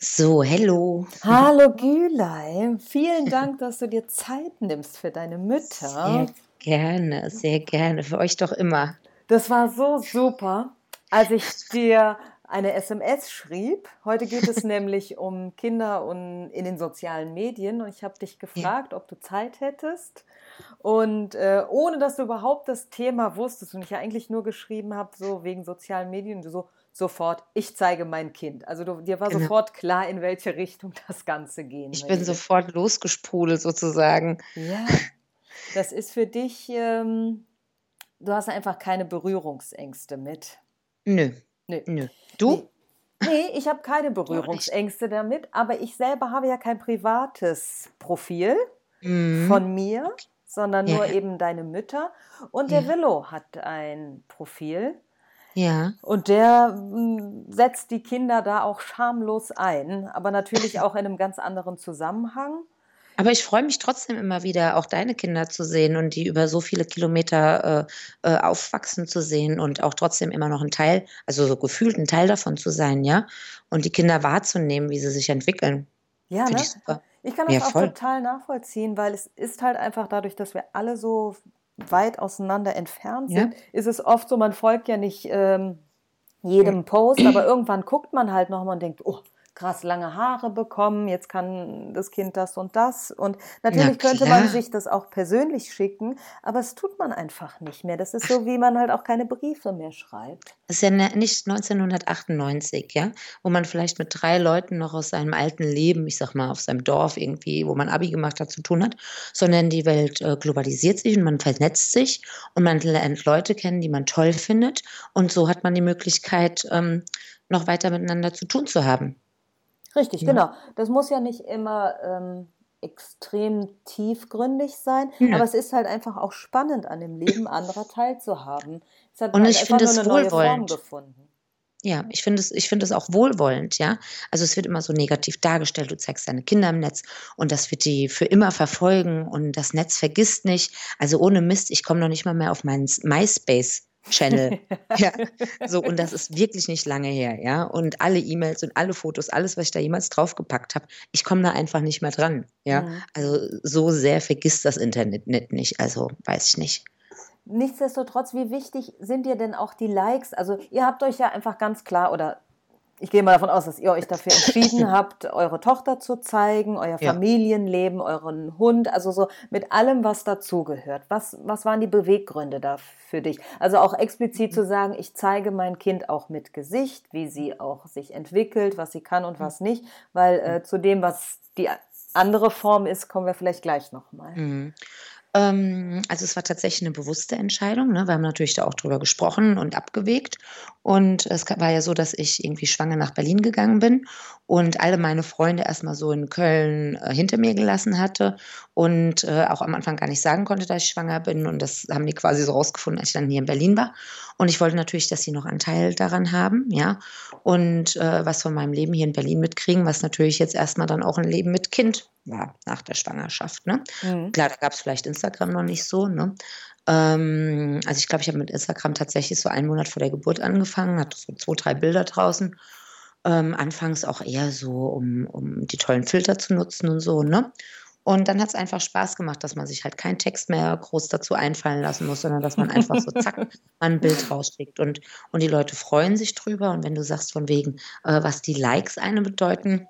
So, hello. Hallo Gülay, vielen Dank, dass du dir Zeit nimmst für deine Mütter. Sehr gerne, sehr gerne. Für euch doch immer. Das war so super, als ich dir eine SMS schrieb. Heute geht es nämlich um Kinder und in den sozialen Medien und ich habe dich gefragt, ob du Zeit hättest. Und äh, ohne dass du überhaupt das Thema wusstest und ich ja eigentlich nur geschrieben habe, so wegen sozialen Medien, du so sofort, ich zeige mein Kind. Also du, dir war genau. sofort klar, in welche Richtung das Ganze gehen Ich bin sofort losgesprudelt sozusagen. Ja, das ist für dich, ähm, du hast einfach keine Berührungsängste mit. Nö. Nö. Nö. Du? Nee. Nee, ich habe keine Berührungsängste damit, aber ich selber habe ja kein privates Profil mhm. von mir, sondern ja. nur eben deine Mütter. Und ja. der Willow hat ein Profil. Ja. Und der hm, setzt die Kinder da auch schamlos ein, aber natürlich auch in einem ganz anderen Zusammenhang. Aber ich freue mich trotzdem immer wieder, auch deine Kinder zu sehen und die über so viele Kilometer äh, äh, aufwachsen zu sehen und auch trotzdem immer noch ein Teil, also so gefühlt ein Teil davon zu sein, ja. Und die Kinder wahrzunehmen, wie sie sich entwickeln. Ja, Find ne? Ich, ich kann das ja, auch total nachvollziehen, weil es ist halt einfach dadurch, dass wir alle so weit auseinander entfernt sind, ja. ist es oft so, man folgt ja nicht ähm, jedem Post, aber irgendwann guckt man halt nochmal und denkt, oh, krass lange Haare bekommen, jetzt kann das Kind das und das. Und natürlich könnte man sich das auch persönlich schicken, aber es tut man einfach nicht mehr. Das ist so, wie man halt auch keine Briefe mehr schreibt. Das ist ja ne, nicht 1998, ja, wo man vielleicht mit drei Leuten noch aus seinem alten Leben, ich sag mal, auf seinem Dorf irgendwie, wo man Abi gemacht hat, zu tun hat, sondern die Welt äh, globalisiert sich und man vernetzt sich und man lernt Leute kennen, die man toll findet. Und so hat man die Möglichkeit, ähm, noch weiter miteinander zu tun zu haben. Richtig, ja. genau. Das muss ja nicht immer ähm, extrem tiefgründig sein, ja. aber es ist halt einfach auch spannend, an dem Leben anderer teilzuhaben. Es hat Und halt ich finde es wohlwollend. gefunden. Ja, ich finde es, ich finde es auch wohlwollend, ja. Also es wird immer so negativ dargestellt, du zeigst deine Kinder im Netz und das wird die für immer verfolgen und das Netz vergisst nicht. Also ohne Mist, ich komme noch nicht mal mehr auf meinen MySpace Channel. ja, so, und das ist wirklich nicht lange her, ja. Und alle E-Mails und alle Fotos, alles, was ich da jemals draufgepackt habe, ich komme da einfach nicht mehr dran, ja. Mhm. Also so sehr vergisst das Internet nicht, also weiß ich nicht. Nichtsdestotrotz, wie wichtig sind dir denn auch die Likes? Also ihr habt euch ja einfach ganz klar oder ich gehe mal davon aus, dass ihr euch dafür entschieden habt, eure Tochter zu zeigen, euer ja. Familienleben, euren Hund, also so mit allem, was dazugehört. Was, was waren die Beweggründe da für dich? Also auch explizit zu sagen, ich zeige mein Kind auch mit Gesicht, wie sie auch sich entwickelt, was sie kann und was nicht, weil äh, zu dem, was die andere Form ist, kommen wir vielleicht gleich nochmal. Mhm. Ähm, also es war tatsächlich eine bewusste Entscheidung. Ne? Wir haben natürlich da auch drüber gesprochen und abgewegt. Und es war ja so, dass ich irgendwie schwanger nach Berlin gegangen bin und alle meine Freunde erstmal so in Köln äh, hinter mir gelassen hatte und äh, auch am Anfang gar nicht sagen konnte, dass ich schwanger bin. Und das haben die quasi so rausgefunden, als ich dann hier in Berlin war. Und ich wollte natürlich, dass sie noch Anteil daran haben, ja. Und äh, was von meinem Leben hier in Berlin mitkriegen, was natürlich jetzt erstmal dann auch ein Leben mit Kind war nach der Schwangerschaft. Ne? Mhm. Klar, da gab es vielleicht Instagram noch nicht so. Ne? Ähm, also ich glaube, ich habe mit Instagram tatsächlich so einen Monat vor der Geburt angefangen, hatte so zwei, drei Bilder draußen. Ähm, anfangs auch eher so, um, um die tollen Filter zu nutzen und so, ne? Und dann hat es einfach Spaß gemacht, dass man sich halt keinen Text mehr groß dazu einfallen lassen muss, sondern dass man einfach so zack mal ein Bild rausschickt. Und, und die Leute freuen sich drüber. Und wenn du sagst von wegen, äh, was die Likes einem bedeuten,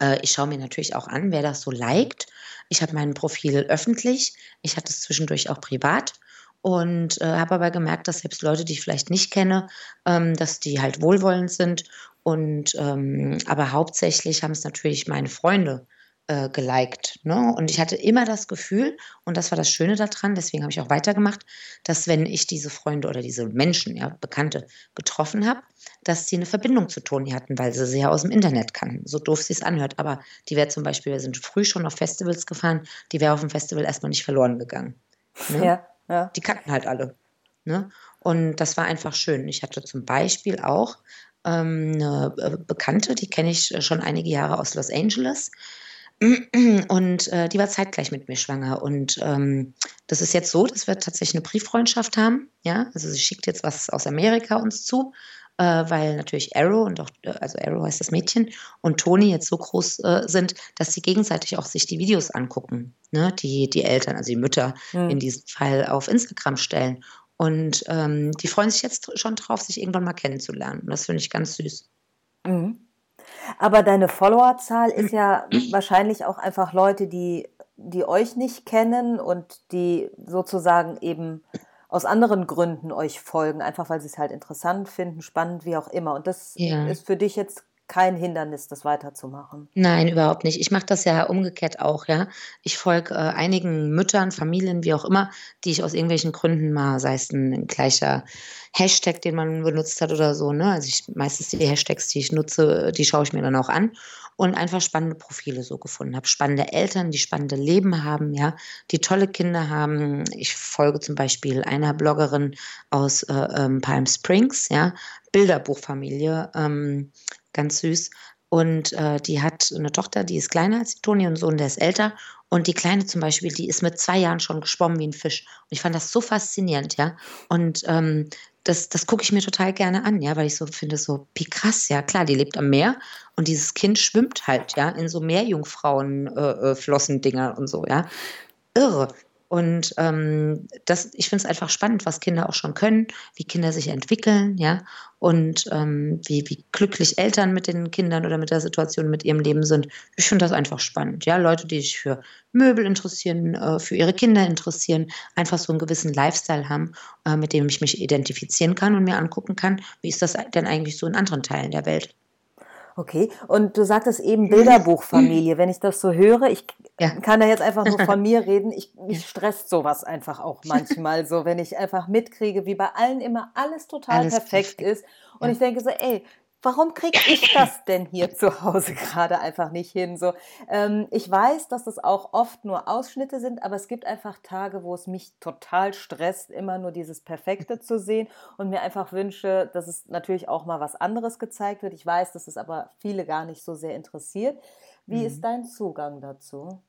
äh, ich schaue mir natürlich auch an, wer das so liked. Ich habe mein Profil öffentlich. Ich hatte es zwischendurch auch privat und äh, habe aber gemerkt, dass selbst Leute, die ich vielleicht nicht kenne, ähm, dass die halt wohlwollend sind. Und ähm, aber hauptsächlich haben es natürlich meine Freunde äh, geliked. Ne? Und ich hatte immer das Gefühl, und das war das Schöne daran, deswegen habe ich auch weitergemacht, dass wenn ich diese Freunde oder diese Menschen, ja, Bekannte getroffen habe, dass sie eine Verbindung zu Toni hatten, weil sie sie ja aus dem Internet kannten. So doof sie es anhört. Aber die wäre zum Beispiel, wir sind früh schon auf Festivals gefahren, die wäre auf dem Festival erstmal nicht verloren gegangen. Ne? Ja, ja. Die kannten halt alle. Ne? Und das war einfach schön. Ich hatte zum Beispiel auch ähm, eine äh, Bekannte, die kenne ich schon einige Jahre aus Los Angeles. Und äh, die war zeitgleich mit mir schwanger. Und ähm, das ist jetzt so, dass wir tatsächlich eine Brieffreundschaft haben. Ja, also sie schickt jetzt was aus Amerika uns zu. äh, weil natürlich Arrow und auch, äh, also Arrow heißt das Mädchen und Toni jetzt so groß äh, sind, dass sie gegenseitig auch sich die Videos angucken, ne? die, die Eltern, also die Mütter mhm. in diesem Fall auf Instagram stellen. Und ähm, die freuen sich jetzt schon drauf, sich irgendwann mal kennenzulernen. Und das finde ich ganz süß. Mhm. Aber deine Followerzahl ist ja wahrscheinlich auch einfach Leute, die, die euch nicht kennen und die sozusagen eben aus anderen Gründen euch folgen, einfach weil sie es halt interessant finden, spannend, wie auch immer. Und das ja. ist für dich jetzt kein Hindernis, das weiterzumachen. Nein, überhaupt nicht. Ich mache das ja umgekehrt auch, ja. Ich folge äh, einigen Müttern, Familien, wie auch immer, die ich aus irgendwelchen Gründen mal, sei es ein gleicher Hashtag, den man benutzt hat oder so, ne? Also ich meistens die Hashtags, die ich nutze, die schaue ich mir dann auch an und einfach spannende Profile so gefunden habe. Spannende Eltern, die spannende Leben haben, ja, die tolle Kinder haben. Ich folge zum Beispiel einer Bloggerin aus äh, ähm, Palm Springs, ja, Bilderbuchfamilie, ähm, ganz süß. Und äh, die hat eine Tochter, die ist kleiner als die Toni und Sohn, der ist älter. Und die Kleine zum Beispiel, die ist mit zwei Jahren schon geschwommen wie ein Fisch. Und ich fand das so faszinierend, ja. Und ähm, das, das gucke ich mir total gerne an, ja, weil ich so finde, so wie krass, ja, klar, die lebt am Meer und dieses Kind schwimmt halt, ja, in so Meerjungfrauen-Flossendinger äh, äh und so, ja. Irre. Und ähm, das, ich finde es einfach spannend, was Kinder auch schon können, wie Kinder sich entwickeln, ja, und ähm, wie, wie glücklich Eltern mit den Kindern oder mit der Situation mit ihrem Leben sind. Ich finde das einfach spannend, ja. Leute, die sich für Möbel interessieren, äh, für ihre Kinder interessieren, einfach so einen gewissen Lifestyle haben, äh, mit dem ich mich identifizieren kann und mir angucken kann, wie ist das denn eigentlich so in anderen Teilen der Welt. Okay, und du sagtest eben Bilderbuchfamilie. Wenn ich das so höre, ich ja. kann da jetzt einfach nur von mir reden, ich, mich stresst sowas einfach auch manchmal so, wenn ich einfach mitkriege, wie bei allen immer alles total alles perfekt, perfekt, ist. Und ja. ich denke so, ey, warum kriege ich das denn hier zu Hause gerade einfach nicht hin? So, ähm, ich weiß, dass das auch oft nur Ausschnitte sind, aber es gibt einfach Tage, wo es mich total stresst, immer nur dieses Perfekte zu sehen und mir einfach wünsche, dass es natürlich auch mal was anderes gezeigt wird. Ich weiß, dass es aber viele gar nicht so sehr interessiert. Wie mhm. ist dein Zugang dazu?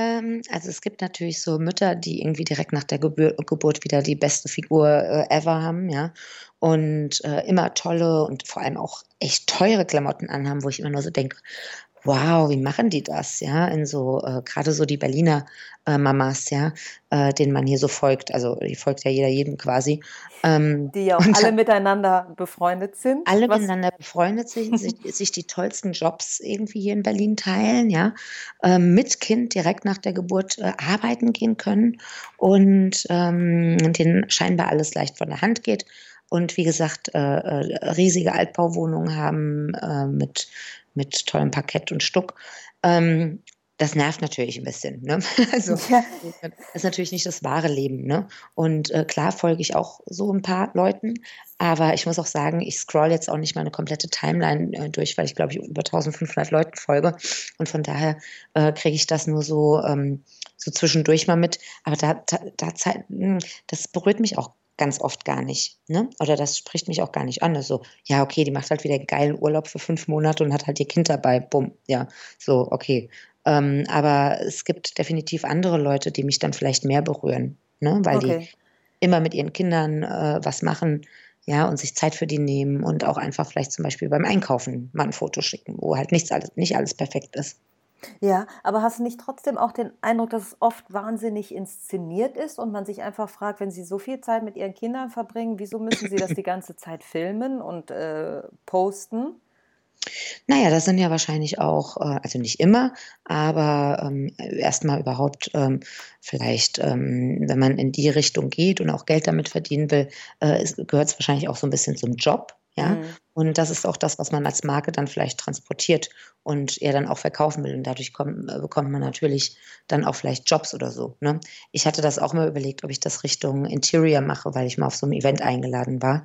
Ähm, also es gibt natürlich so Mütter, die irgendwie direkt nach der Gebur Geburt wieder die beste Figur äh, ever haben, ja. Und äh, immer tolle und vor allem auch echt teure Klamotten anhaben, wo ich immer nur so denke, Wow, wie machen die das, ja? In so, äh, gerade so die Berliner äh, Mamas, ja, äh, denen man hier so folgt. Also die folgt ja jeder jedem quasi. Ähm, die ja auch alle miteinander befreundet sind. Alle was? miteinander befreundet sind, sich, sich, die tollsten Jobs irgendwie hier in Berlin teilen, ja. Ähm, mit Kind direkt nach der Geburt äh, arbeiten gehen können und ähm, denen scheinbar alles leicht von der Hand geht und wie gesagt äh, äh, riesige Altbauwohnungen haben äh, mit mit tollem Parkett und Stuck. Ähm, das nervt natürlich ein bisschen. Ne? Also ja. das ist natürlich nicht das wahre Leben. Ne? Und äh, klar folge ich auch so ein paar Leuten, aber ich muss auch sagen, ich scroll jetzt auch nicht mal eine komplette Timeline äh, durch, weil ich glaube ich über 1500 Leuten folge und von daher äh, kriege ich das nur so ähm, so zwischendurch mal mit. Aber da, da, da hm, das berührt mich auch ganz oft gar nicht. Ne? Oder das spricht mich auch gar nicht an. Also, ja, okay, die macht halt wieder einen geilen Urlaub für fünf Monate und hat halt ihr Kind dabei. Bumm, ja, so, okay. Ähm, aber es gibt definitiv andere Leute, die mich dann vielleicht mehr berühren, ne? weil okay. die immer mit ihren Kindern äh, was machen, ja, und sich Zeit für die nehmen und auch einfach vielleicht zum Beispiel beim Einkaufen mal ein Foto schicken, wo halt nichts alles, nicht alles perfekt ist. Ja, aber hast du nicht trotzdem auch den Eindruck, dass es oft wahnsinnig inszeniert ist und man sich einfach fragt, wenn sie so viel Zeit mit ihren Kindern verbringen, wieso müssen sie das die ganze Zeit filmen und äh, posten? Naja, das sind ja wahrscheinlich auch, äh, also nicht immer, aber ähm, erstmal überhaupt ähm, vielleicht, ähm, wenn man in die Richtung geht und auch Geld damit verdienen will, äh, gehört es wahrscheinlich auch so ein bisschen zum Job. Ja, mhm. und das ist auch das, was man als Marke dann vielleicht transportiert und er dann auch verkaufen will. Und dadurch kommt, äh, bekommt man natürlich dann auch vielleicht Jobs oder so. Ne? Ich hatte das auch mal überlegt, ob ich das Richtung Interior mache, weil ich mal auf so einem Event eingeladen war.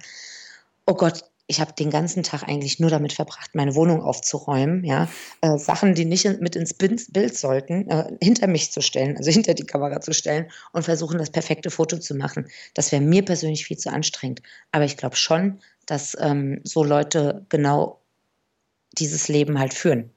Oh Gott, ich habe den ganzen Tag eigentlich nur damit verbracht, meine Wohnung aufzuräumen, ja, äh, Sachen, die nicht mit ins Bild sollten, äh, hinter mich zu stellen, also hinter die Kamera zu stellen und versuchen, das perfekte Foto zu machen. Das wäre mir persönlich viel zu anstrengend. Aber ich glaube schon, dass ähm, so Leute genau dieses Leben halt führen.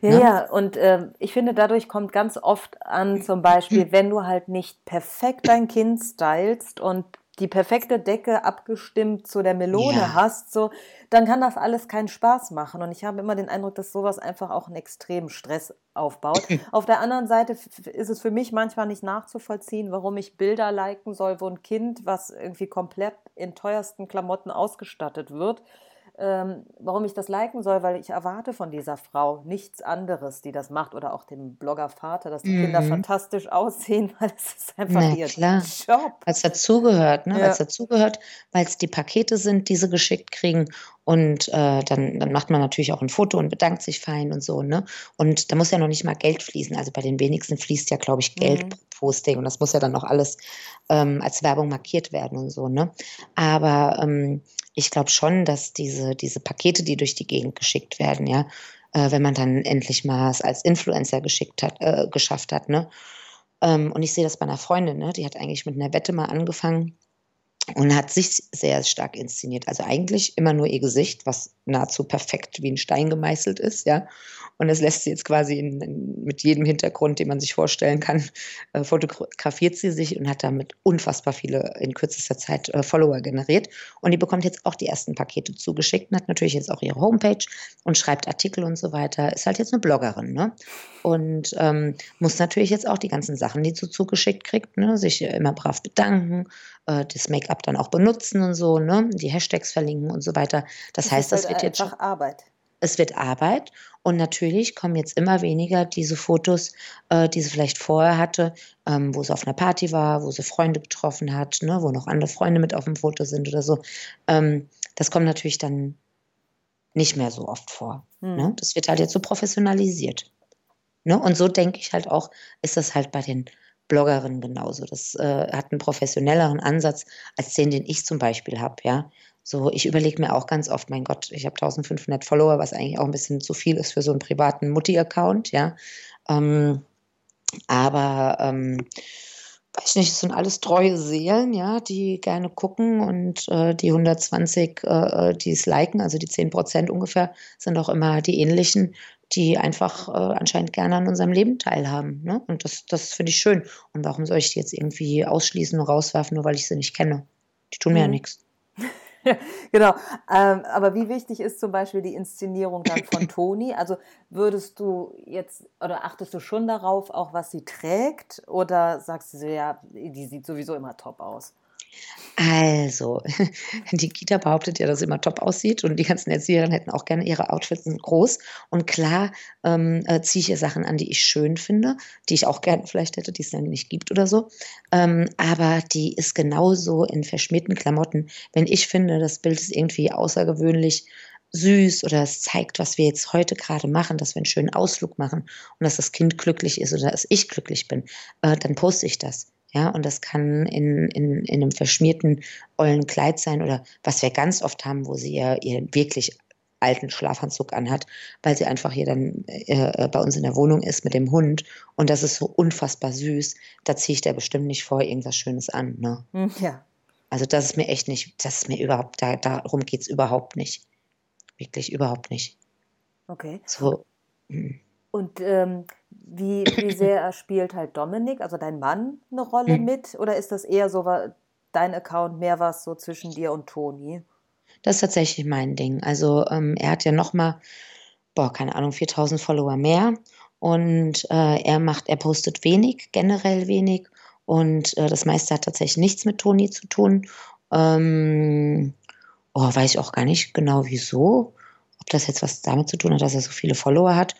Ja, ne? ja, und äh, ich finde, dadurch kommt ganz oft an, zum Beispiel, wenn du halt nicht perfekt dein Kind stylst und die perfekte Decke abgestimmt zu der Melone Ja. hast, so, dann kann das alles keinen Spaß machen. Und ich habe immer den Eindruck, dass sowas einfach auch einen extremen Stress aufbaut. Auf der anderen Seite ist es für mich manchmal nicht nachzuvollziehen, warum ich Bilder liken soll, wo ein Kind, was irgendwie komplett in teuersten Klamotten ausgestattet wird, ähm, warum ich das liken soll, weil ich erwarte von dieser Frau nichts anderes, die das macht, oder auch dem Blogger Vater, dass die Kinder Mhm. fantastisch aussehen, weil es ist einfach Na ihr klar. Job. Weil es dazugehört, ne? Weil Ja. es dazugehört, weil es die Pakete sind, die sie geschickt kriegen. Und äh, dann, dann macht man natürlich auch ein Foto und bedankt sich fein und so, ne? Und da muss ja noch nicht mal Geld fließen. Also bei den wenigsten fließt ja, glaube ich, Geld Mhm. pro Posting. Und das muss ja dann auch alles ähm, als Werbung markiert werden und so, ne? Aber ähm, ich glaube schon, dass diese, diese Pakete, die durch die Gegend geschickt werden, ja, äh, wenn man dann endlich mal es als Influencer geschickt hat, äh, geschafft hat, ne? Ähm, und ich sehe das bei einer Freundin, ne? die hat eigentlich mit einer Wette mal angefangen und hat sich sehr stark inszeniert. Also eigentlich immer nur ihr Gesicht, was nahezu perfekt wie ein Stein gemeißelt ist, ja. Und das lässt sie jetzt quasi in, in, mit jedem Hintergrund, den man sich vorstellen kann, äh, fotografiert sie sich und hat damit unfassbar viele in kürzester Zeit äh, Follower generiert. Und die bekommt jetzt auch die ersten Pakete zugeschickt und hat natürlich jetzt auch ihre Homepage und schreibt Artikel und so weiter. Ist halt jetzt eine Bloggerin, ne? Und ähm, muss natürlich jetzt auch die ganzen Sachen, die sie zugeschickt kriegt, ne, sich immer brav bedanken, äh, das Make-up dann auch benutzen und so, ne, die Hashtags verlinken und so weiter. Das, Das heißt, das halt wird jetzt schon, einfach Arbeit. es wird Arbeit und natürlich kommen jetzt immer weniger diese Fotos, äh, die sie vielleicht vorher hatte, ähm, wo sie auf einer Party war, wo sie Freunde getroffen hat, ne, wo noch andere Freunde mit auf dem Foto sind oder so. Ähm, das kommt natürlich dann nicht mehr so oft vor. Ne? Hm. Das wird halt jetzt so professionalisiert. Ne? Und so denke ich halt auch, ist das halt bei den Bloggerinnen genauso. Das äh, hat einen professionelleren Ansatz als den, den ich zum Beispiel habe, ja. So, ich überlege mir auch ganz oft, mein Gott, ich habe 1500 Follower, was eigentlich auch ein bisschen zu viel ist für so einen privaten Mutti-Account, ja. Ähm, aber ähm, weiß nicht, es sind alles treue Seelen, ja, die gerne gucken und äh, die 120, äh, die es liken, also die 10 Prozent ungefähr, sind auch immer die ähnlichen, die einfach äh, anscheinend gerne an unserem Leben teilhaben. Ne? Und das, das finde ich schön. Und warum soll ich die jetzt irgendwie ausschließen und rauswerfen, nur weil ich sie nicht kenne? Die tun mir ja Mhm. nichts. Genau. Ähm, aber wie wichtig ist zum Beispiel die Inszenierung dann von Toni? Also würdest du jetzt oder achtest du schon darauf, auch was sie trägt? Oder sagst du so, ja, die sieht sowieso immer top aus? Also, die Kita behauptet ja, dass sie immer top aussieht und die ganzen Erzieherinnen hätten auch gerne ihre Outfits groß. Und klar ähm, äh, ziehe ich ihr Sachen an, die ich schön finde, die ich auch gerne vielleicht hätte, die es dann nicht gibt oder so. Ähm, aber die ist genauso in verschmierten Klamotten. Wenn ich finde, das Bild ist irgendwie außergewöhnlich süß oder es zeigt, was wir jetzt heute gerade machen, dass wir einen schönen Ausflug machen und dass das Kind glücklich ist oder dass ich glücklich bin, äh, dann poste ich das. Ja, und das kann in, in, in einem verschmierten, ollen Kleid sein oder was wir ganz oft haben, wo sie ihr, ihren wirklich alten Schlafanzug anhat, weil sie einfach hier dann äh, bei uns in der Wohnung ist mit dem Hund und das ist so unfassbar süß. Da ziehe ich der bestimmt nicht vor irgendwas Schönes an. Ne? Hm, Ja. Also das ist mir echt nicht, das ist mir überhaupt, da, darum geht es überhaupt nicht. Wirklich überhaupt nicht. Okay. So. hm. Und ähm, wie, wie sehr spielt halt Dominik, also dein Mann, eine Rolle Mhm. mit? Oder ist das eher so dein Account mehr was so zwischen dir und Toni? Das ist tatsächlich mein Ding. Also ähm, er hat ja noch mal, boah, keine Ahnung, 4000 Follower mehr und äh, er macht, er postet wenig, generell wenig und äh, das meiste hat tatsächlich nichts mit Toni zu tun. Ähm, oh, weiß ich auch gar nicht genau wieso, ob das jetzt was damit zu tun hat, dass er so viele Follower hat.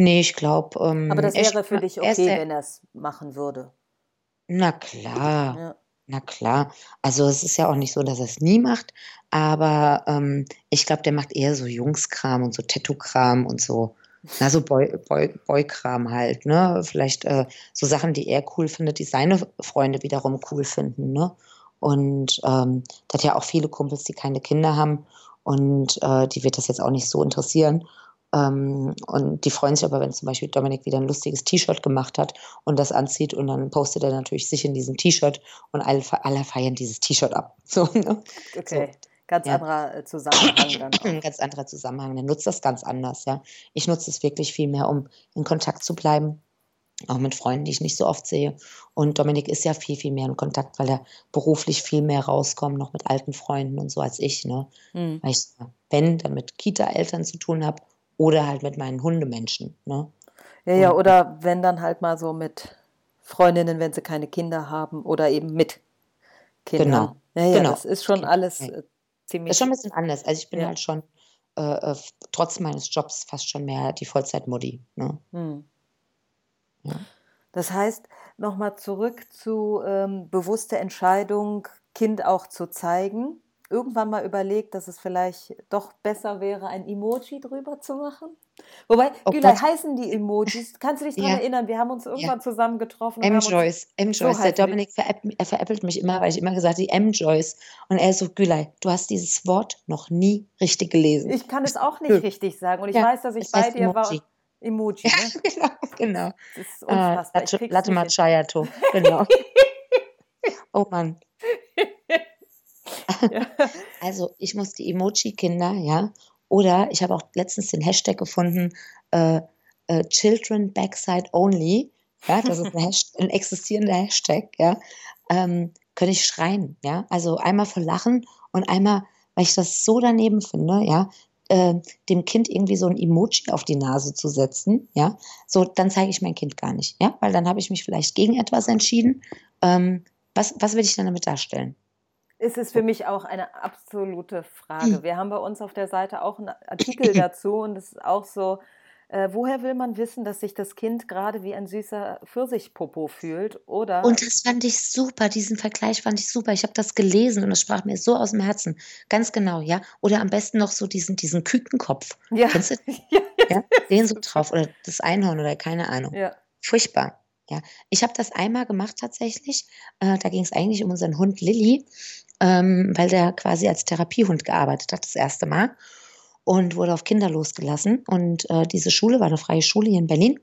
Nee, ich glaube, ähm, Aber das er wäre für dich er okay, sehr- wenn er es machen würde. na klar. Ja. Na klar, also es ist ja auch nicht so, dass er es nie macht, aber ähm, ich glaube, der macht eher so Jungskram und so Tattoo-Kram und so, na so Boy, Boy, Boy-Kram halt, ne? Vielleicht äh, so Sachen, die er cool findet, die seine Freunde wiederum cool finden, ne? Und ähm, der hat ja auch viele Kumpels, die keine Kinder haben und äh, die wird das jetzt auch nicht so interessieren. Ähm, und die freuen sich aber, wenn zum Beispiel Dominik wieder ein lustiges T-Shirt gemacht hat und das anzieht und dann postet er natürlich sich in diesem T-Shirt und alle, alle feiern dieses T-Shirt ab. So, ne? Okay. Ganz ja. anderer äh, Zusammenhang dann auch. Ganz anderer Zusammenhang. Der nutzt das ganz anders, ja. Ich nutze es wirklich viel mehr, um in Kontakt zu bleiben. auch mit Freunden, die ich nicht so oft sehe. Und Dominik ist ja viel, viel mehr in Kontakt, weil er beruflich viel mehr rauskommt, noch mit alten Freunden und so als ich. Ne? Mhm. Weil ich, wenn, dann mit Kita-Eltern zu tun habe oder halt mit meinen Hundemenschen. Ne? Ja, ja, oder wenn dann halt mal so mit Freundinnen, wenn sie keine Kinder haben oder eben mit Kindern. Genau. Ja, ja, genau. das ist schon alles äh, ziemlich. Das ist schon ein bisschen anders. Also ich bin ja. halt schon äh, äh trotz meines Jobs fast schon mehr die Vollzeitmutti. Ne? Hm. Ja. Das heißt, nochmal zurück zu ähm, bewusste Entscheidung, Kind auch zu zeigen. Irgendwann mal überlegt, dass es vielleicht doch besser wäre, ein Emoji drüber zu machen? Wobei, oh Gülay, heißen die Emojis? Kannst du dich daran ja. erinnern? Wir haben uns irgendwann ja. zusammen getroffen. M-Joyce, M-Joyce. So der Dominik er veräppelt mich immer, weil ich immer gesagt habe, die M-Joyce. Und er so, Gülay, du hast dieses Wort noch nie richtig gelesen. Ich kann es auch nicht richtig sagen. Und ich ja, weiß, dass ich bei dir Emoji. war. Emoji, ne? Genau, genau. Das ist unfassbar. Uh, Latte Macchiato, genau. oh Mann. Ja. Also ich muss die Emoji-Kinder, ja, oder ich habe auch letztens den Hashtag gefunden, äh, äh, Children Backside Only, ja, das ist ein, Hashtag, ein existierender Hashtag, ja, ähm, könnte ich schreien, ja, also einmal vor Lachen und einmal, weil ich das so daneben finde, ja, äh, dem Kind irgendwie so ein Emoji auf die Nase zu setzen, ja, so, dann zeige ich mein Kind gar nicht, ja, weil dann habe ich mich vielleicht gegen etwas entschieden. Ähm, was, was will ich dann damit darstellen? Ist es für mich auch eine absolute Frage. Hm. Wir haben bei uns auf der Seite auch einen Artikel dazu und es ist auch so, äh, woher will man wissen, dass sich das Kind gerade wie ein süßer Pfirsichpopo fühlt? Oder und das fand ich super, diesen Vergleich fand ich super. Ich habe das gelesen und es sprach mir so aus dem Herzen. Ganz genau, ja. Oder am besten noch so diesen, diesen Kükenkopf. Ja. Kennst du? ja, ja. Den so drauf. Oder das Einhorn oder keine Ahnung. Ja. Furchtbar. Ja, ich habe das einmal gemacht tatsächlich. Äh, da ging es eigentlich um unseren Hund Lilly ähm, weil der quasi als Therapiehund gearbeitet hat, das erste Mal. Und wurde auf Kinder losgelassen. Und äh, diese Schule war eine freie Schule hier in Berlin.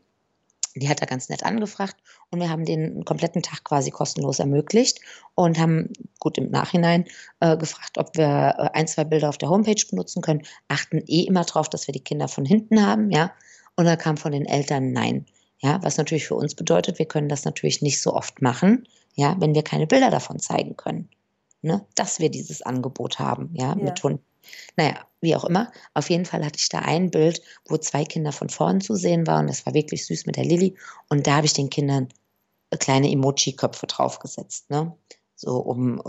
Die hat er ganz nett angefragt und wir haben den kompletten Tag quasi kostenlos ermöglicht und haben gut im Nachhinein äh, gefragt, ob wir äh, ein, zwei Bilder auf der Homepage benutzen können. Achten eh immer darauf, dass wir die Kinder von hinten haben, ja. Und da kam von den Eltern Nein. Ja, was natürlich für uns bedeutet, wir können das natürlich nicht so oft machen, ja, wenn wir keine Bilder davon zeigen können ne, dass wir dieses Angebot haben, ja, ja. mit Hunden. Naja, wie auch immer. Auf jeden Fall hatte ich da ein Bild, wo zwei Kinder von vorn zu sehen waren. Das war wirklich süß mit der Lilly. Und da habe ich den Kindern äh, kleine Emoji-Köpfe draufgesetzt. Ne? So, um,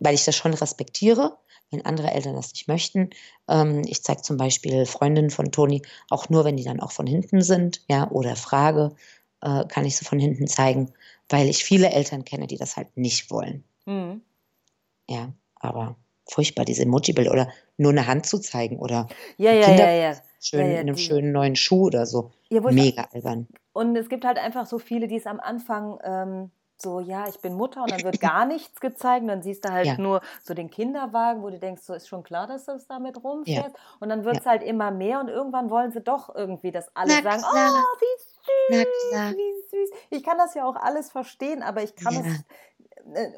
weil ich das schon respektiere, wenn andere Eltern das nicht möchten. Ähm, ich zeige zum Beispiel Freundinnen von Toni auch nur, wenn die dann auch von hinten sind, ja, oder frage, äh, kann ich sie von hinten zeigen, weil ich viele Eltern kenne, die das halt nicht wollen. Mhm. Ja, aber furchtbar, diese Emoji-Bilder oder nur eine Hand zu zeigen oder ja, ja, Kinder ja, ja. Schön, ja, ja, in einem die, schönen neuen Schuh oder so. Ja, Mega albern. Und es gibt halt einfach so viele, die es am Anfang ähm, so, ja, ich bin Mutter und dann wird gar nichts gezeigt und dann siehst du halt nur so den Kinderwagen, wo du denkst, so ist schon klar, dass das damit rumfährt. Und dann wird es halt immer mehr und irgendwann wollen sie doch irgendwie, dass alle Na, sagen, klar. oh, wie süß, wie süß. Ich kann das ja auch alles verstehen, aber ich kann es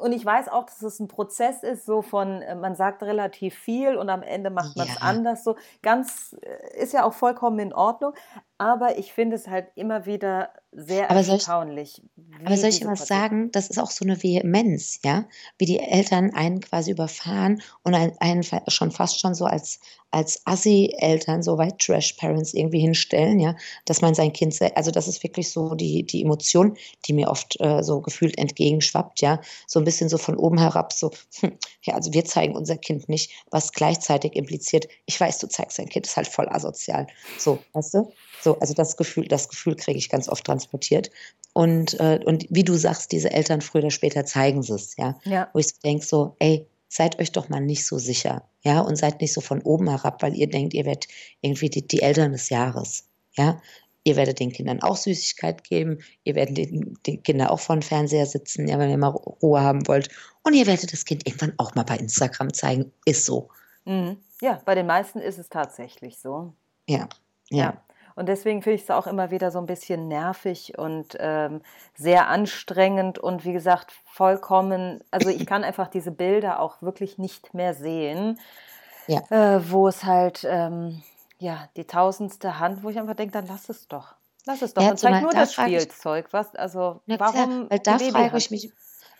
und ich weiß auch, dass es ein Prozess ist, so von, äh, man sagt relativ viel und am Ende macht man es ja. anders. So ganz äh, ist ja auch vollkommen in Ordnung. Aber ich finde es halt immer wieder sehr aber erstaunlich. Aber soll ich was sagen? Das ist auch so eine Vehemenz, ja? Wie die Eltern einen quasi überfahren und einen, schon fast schon so als, als Assi-Eltern, so weit Trash-Parents irgendwie hinstellen, ja? Dass man sein Kind, also das ist wirklich so die, die Emotion, die mir oft äh, so gefühlt entgegenschwappt, ja? So ein bisschen so von oben herab, so, hm, ja, also wir zeigen unser Kind nicht, was gleichzeitig impliziert, ich weiß, du zeigst dein Kind, ist halt voll asozial. So, weißt du? So, also das Gefühl, das Gefühl kriege ich ganz oft transportiert. Und, äh, und wie du sagst, diese Eltern früher oder später zeigen sie es, ja? ja. Wo ich so denke, so, ey, seid euch doch mal nicht so sicher, ja, und seid nicht so von oben herab, weil ihr denkt, ihr werdet irgendwie die, die Eltern des Jahres, ja. Ihr werdet den Kindern auch Süßigkeit geben, ihr werdet den, den Kindern auch vor dem Fernseher sitzen, ja, wenn ihr mal Ruhe haben wollt. Und ihr werdet das Kind irgendwann auch mal bei Instagram zeigen. Ist so. Mhm. Ja, bei den meisten ist es tatsächlich so. Ja, ja. ja. Und deswegen finde ich es auch immer wieder so ein bisschen nervig und ähm, sehr anstrengend und wie gesagt, vollkommen, also ich kann einfach diese Bilder auch wirklich nicht mehr sehen, ja. äh, wo es halt, ähm, ja, die tausendste Hand, wo ich einfach denke, dann lass es doch. Lass es doch. Ja, und zeig nur das Spielzeug. Was, also, warum? Klar, weil da frage ich mich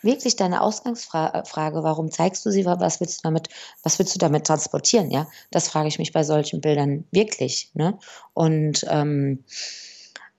wirklich deine Ausgangsfrage, warum zeigst du sie, was willst du damit, was willst du damit transportieren, ja? Das frage ich mich bei solchen Bildern wirklich, ne? Und ähm,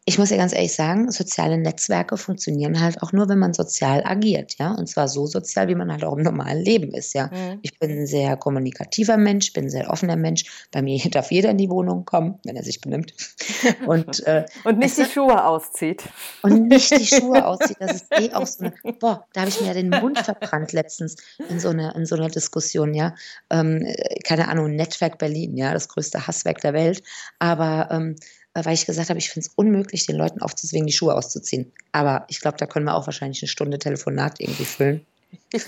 ich muss ja ganz ehrlich sagen, soziale Netzwerke funktionieren halt auch nur, wenn man sozial agiert, ja. Und zwar so sozial, wie man halt auch im normalen Leben ist, ja. Mhm. Ich bin ein sehr kommunikativer Mensch, bin ein sehr offener Mensch. Bei mir darf jeder in die Wohnung kommen, wenn er sich benimmt. Und, äh, und nicht die Schuhe auszieht. Und nicht die Schuhe auszieht. Das ist eh auch so eine, boah, da habe ich mir ja den Mund verbrannt letztens in so einer, in so einer Diskussion, ja. Ähm, keine Ahnung, Netzwerk Berlin, ja, das größte Hasswerk der Welt. Aber ähm, weil ich gesagt habe, ich finde es unmöglich, den Leuten aufzuzwingen, die Schuhe auszuziehen. Aber ich glaube, da können wir auch wahrscheinlich eine Stunde Telefonat irgendwie füllen.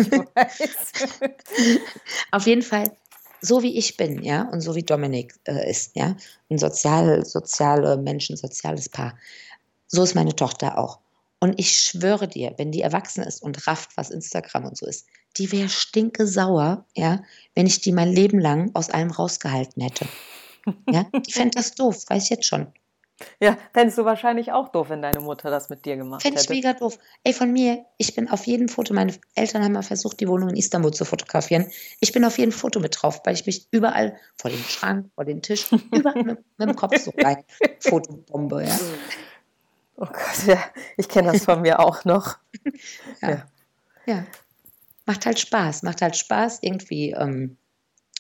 Auf jeden Fall, so wie ich bin, ja, und so wie Dominik äh, ist, ja, ein sozial, soziale Menschen, soziales Paar. So ist meine Tochter auch. Und ich schwöre dir, wenn die erwachsen ist und rafft, was Instagram und so ist, die wäre stinke sauer, ja, wenn ich die mein Leben lang aus allem rausgehalten hätte. Ja, die fände das doof, weiß ich jetzt schon. Ja, fändest du wahrscheinlich auch doof, wenn deine Mutter das mit dir gemacht Fänd hätte. Fände ich mega doof. Ey, von mir, ich bin auf jedem Foto, meine Eltern haben mal versucht, die Wohnung in Istanbul zu fotografieren. Ich bin auf jedem Foto mit drauf, weil ich mich überall vor dem Schrank, vor den Tisch, überall mit, mit, dem Kopf so rein. Fotobombe, ja. Oh Gott, ja, ich kenne das von mir auch noch. Ja. ja. ja. Macht halt Spaß, macht halt Spaß irgendwie. Ähm,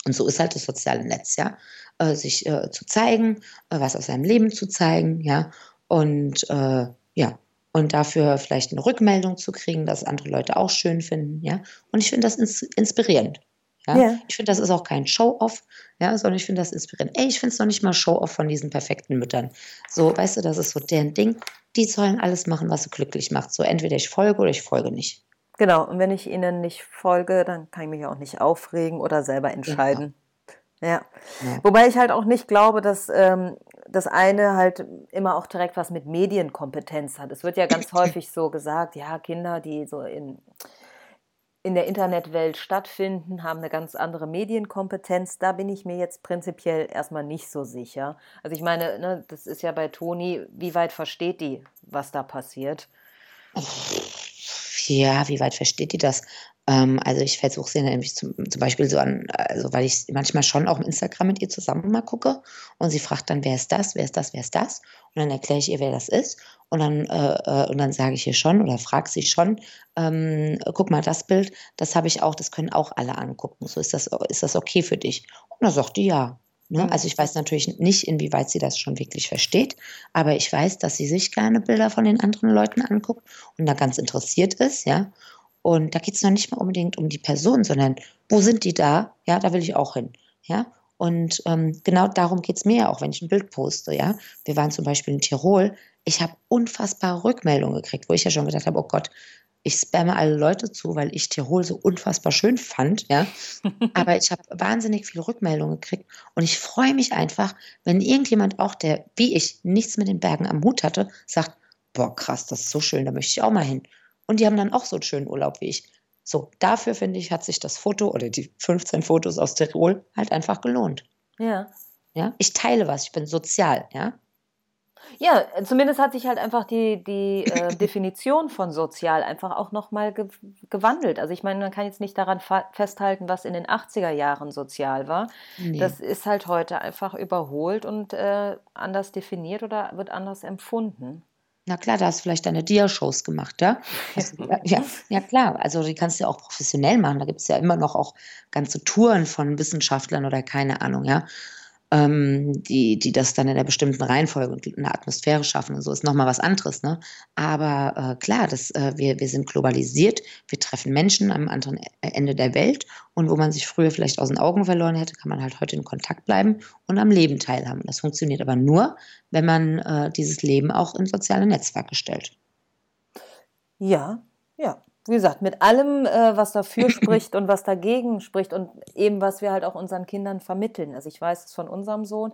und so ist halt das soziale Netz, ja äh, sich äh, zu zeigen, äh, was aus seinem Leben zu zeigen, ja, und äh, ja, und dafür vielleicht eine Rückmeldung zu kriegen, dass andere Leute auch schön finden, ja. Und ich finde das ins inspirierend. Ja? ja. Ich finde, das ist auch kein Show-off, ja, sondern ich finde das inspirierend. Ey, ich finde es noch nicht mal Show-off von diesen perfekten Müttern. So, weißt du, das ist so deren Ding. Die sollen alles machen, was sie glücklich macht. So, entweder ich folge oder ich folge nicht. Genau, und wenn ich ihnen nicht folge, dann kann ich mich auch nicht aufregen oder selber entscheiden. Genau. Ja. ja. Wobei ich halt auch nicht glaube, dass ähm, das eine halt immer auch direkt was mit Medienkompetenz hat. Es wird ja ganz häufig so gesagt, ja, Kinder, die so in, in der Internetwelt stattfinden, haben eine ganz andere Medienkompetenz. Da bin ich mir jetzt prinzipiell erstmal nicht so sicher. Also ich meine, ne, das ist ja bei Toni, wie weit versteht die, was da passiert? Ja, wie weit versteht die das? Ähm, also ich versuche sie nämlich zum, zum, Beispiel so an, also weil ich manchmal schon auch im Instagram mit ihr zusammen mal gucke und sie fragt dann, wer ist das, wer ist das, wer ist das? Und dann erkläre ich ihr, wer das ist. Und dann, äh, äh und dann sage ich ihr schon oder frage sie schon, ähm, guck mal, das Bild, das habe ich auch, das können auch alle angucken. So ist das, ist das okay für dich? Und dann sagt die ja. Ne? Also ich weiß natürlich nicht, inwieweit sie das schon wirklich versteht, aber ich weiß, dass sie sich gerne Bilder von den anderen Leuten anguckt und da ganz interessiert ist, ja. Und da geht es noch nicht mal unbedingt um die Person, sondern wo sind die da? Ja, da will ich auch hin. Ja. Und ähm, genau darum geht es mir ja auch, wenn ich ein Bild poste. Ja, wir waren zum Beispiel in Tirol. Ich habe unfassbare Rückmeldungen gekriegt, wo ich ja schon gedacht habe, oh Gott, ich spamme alle Leute zu, weil ich Tirol so unfassbar schön fand, ja. Aber ich habe wahnsinnig viele Rückmeldungen gekriegt und ich freue mich einfach, wenn irgendjemand auch, der wie ich nichts mit den Bergen am Hut hatte, sagt, boah, krass, das ist so schön, da möchte ich auch mal hin. Und die haben dann auch so einen schönen Urlaub wie ich. So, dafür finde ich, hat sich das Foto oder die 15 Fotos aus Tirol halt einfach gelohnt. Ja. Ja, ich teile was, ich bin sozial, ja. Ja, zumindest hat sich halt einfach die, die äh, Definition von sozial einfach auch nochmal ge gewandelt. Also ich meine, man kann jetzt nicht daran festhalten, was in den 80er Jahren sozial war. Nee. Das ist halt heute einfach überholt und äh, anders definiert oder wird anders empfunden. Na klar, da hast du vielleicht deine Dia-Shows gemacht, ja? ja? ja? Ja, klar. Also die kannst du ja auch professionell machen. Da gibt es ja immer noch auch ganze Touren von Wissenschaftlern oder keine Ahnung, ja ähm, die, die das dann in einer bestimmten Reihenfolge und eine Atmosphäre schaffen und so, ist nochmal was anderes. Ne? Aber äh, klar, das, äh, wir, wir sind globalisiert, wir treffen Menschen am anderen e-, Ende der Welt und wo man sich früher vielleicht aus den Augen verloren hätte, kann man halt heute in Kontakt bleiben und am Leben teilhaben. Das funktioniert aber nur, wenn man äh, dieses Leben auch in soziale Netzwerke stellt. Ja, ja wie gesagt, mit allem, äh, was dafür spricht und was dagegen spricht und eben, was wir halt auch unseren Kindern vermitteln. Also ich weiß es von unserem Sohn,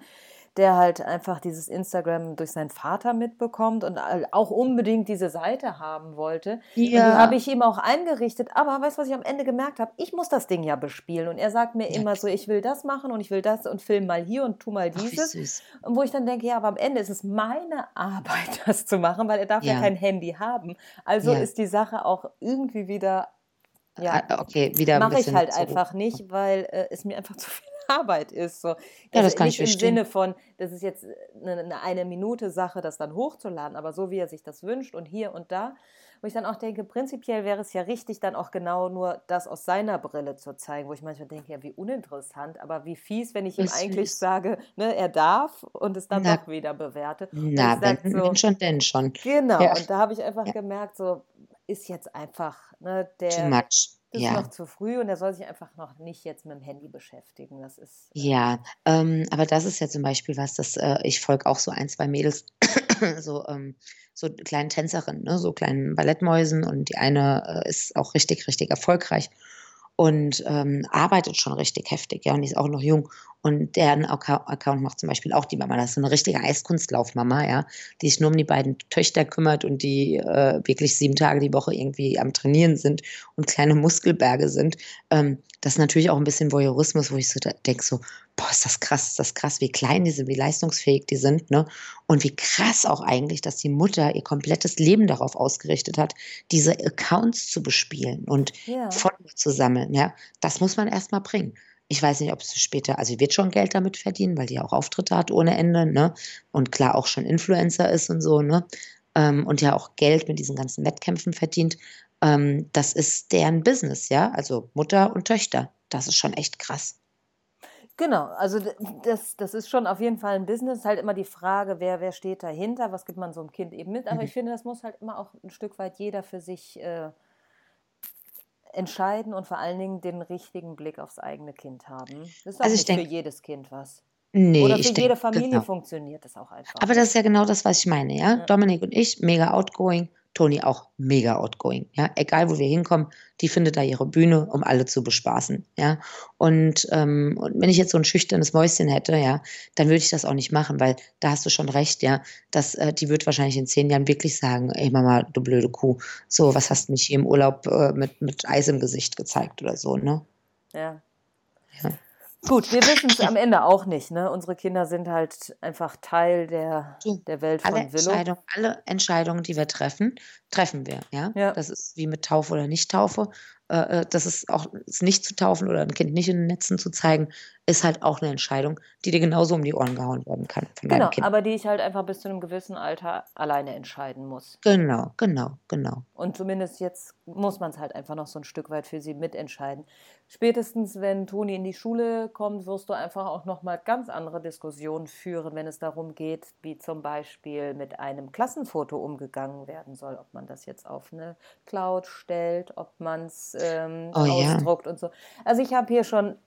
der halt einfach dieses Instagram durch seinen Vater mitbekommt und auch unbedingt diese Seite haben wollte. Ja. Die habe ich ihm auch eingerichtet. Aber weißt du, was ich am Ende gemerkt habe? Ich muss das Ding ja bespielen. Und er sagt mir ja. immer so, ich will das machen und ich will das und film mal hier und tu mal dieses. Ach, und wo ich dann denke, ja, aber am Ende ist es meine Arbeit, das zu machen, weil er darf ja, ja kein Handy haben. Also ist die Sache auch irgendwie wieder ja, ah, okay, wieder mache ich halt einfach nicht, weil äh, es mir einfach zu viel Arbeit ist. So. Ja, das also kann nicht ich verstehen. Im Sinne von, das ist jetzt eine, eine, eine Minute Sache, das dann hochzuladen, aber so wie er sich das wünscht und hier und da, wo ich dann auch denke, prinzipiell wäre es ja richtig, dann auch genau nur das aus seiner Brille zu zeigen, wo ich manchmal denke, ja, wie uninteressant, aber wie fies, wenn ich ihm eigentlich fies. sage, ne, er darf und es dann na, doch wieder bewerte. Na, wenn, so, wenn schon, denn schon. Genau, ja. und da habe ich einfach ja. gemerkt, so ist jetzt einfach, ne, der. Too much ist ja. noch zu früh und er soll sich einfach noch nicht jetzt mit dem Handy beschäftigen. Das ist. Äh ja, ähm, aber das ist ja zum Beispiel was, das äh, ich folge auch so ein, zwei Mädels, so, ähm, so kleinen Tänzerinnen, ne, so kleinen Ballettmäusen und die eine äh, ist auch richtig, richtig erfolgreich und ähm, arbeitet schon richtig heftig, ja, und die ist auch noch jung. Und deren Account macht zum Beispiel auch die Mama. Das ist so eine richtige Eiskunstlaufmama, ja, die sich nur um die beiden Töchter kümmert und die äh, wirklich sieben Tage die Woche irgendwie am Trainieren sind und kleine Muskelberge sind. Ähm, das ist natürlich auch ein bisschen Voyeurismus, wo ich so denke, so, boah, ist das krass, ist das krass, wie klein die sind, wie leistungsfähig die sind, ne? Und wie krass auch eigentlich, dass die Mutter ihr komplettes Leben darauf ausgerichtet hat, diese Accounts zu bespielen und ja. Follower zu sammeln, ja. Das muss man erstmal bringen. Ich weiß nicht, ob sie später, also sie wird schon Geld damit verdienen, weil die auch Auftritte hat ohne Ende, ne? Und klar auch schon Influencer ist und so, ne? Ähm, und ja auch Geld mit diesen ganzen Wettkämpfen verdient. Ähm, das ist deren Business, ja, also Mutter und Töchter. Das ist schon echt krass. Genau, also das, das ist schon auf jeden Fall ein Business. Halt immer die Frage, wer, wer steht dahinter, was gibt man so einem Kind eben mit. Aber mhm. ich finde, das muss halt immer auch ein Stück weit jeder für sich äh, entscheiden und vor allen Dingen den richtigen Blick aufs eigene Kind haben. Das ist auch also nicht denk, für jedes Kind was. Nee, Oder für jede denk, Familie genau. funktioniert das auch einfach. Aber das ist ja genau das, was ich meine, ja? ja. Dominik und ich, mega outgoing, Toni auch mega outgoing. Ja, egal wo wir hinkommen, die findet da ihre Bühne, um alle zu bespaßen. Ja, und, ähm, und wenn ich jetzt so ein schüchternes Mäuschen hätte, ja, dann würde ich das auch nicht machen, weil da hast du schon recht, ja, dass äh, die wird wahrscheinlich in zehn Jahren wirklich sagen, ey Mama, du blöde Kuh, so was hast du mich hier im Urlaub äh, mit mit Eis im Gesicht gezeigt oder so, ne? Ja. ja. Gut, wir wissen es am Ende auch nicht. Ne? Unsere Kinder sind halt einfach Teil der, der Welt von alle Willow. Entscheidung, alle Entscheidungen, die wir treffen, treffen wir. Ja? ja. Das ist wie mit Taufe oder Nicht-Taufe. Äh, äh, das ist auch es nicht zu taufen oder ein Kind nicht in den Netzen zu zeigen, ist halt auch eine Entscheidung, die dir genauso um die Ohren gehauen werden kann von genau, Kind. aber die ich halt einfach bis zu einem gewissen Alter alleine entscheiden muss. Genau, genau, genau. Und zumindest jetzt muss man es halt einfach noch so ein Stück weit für sie mitentscheiden. Spätestens, wenn Toni in die Schule kommt, wirst du einfach auch nochmal ganz andere Diskussionen führen, wenn es darum geht, wie zum Beispiel mit einem Klassenfoto umgegangen werden soll, ob man das jetzt auf eine Cloud stellt, ob man es ähm, oh, ausdruckt ja. und so. Also ich habe hier schon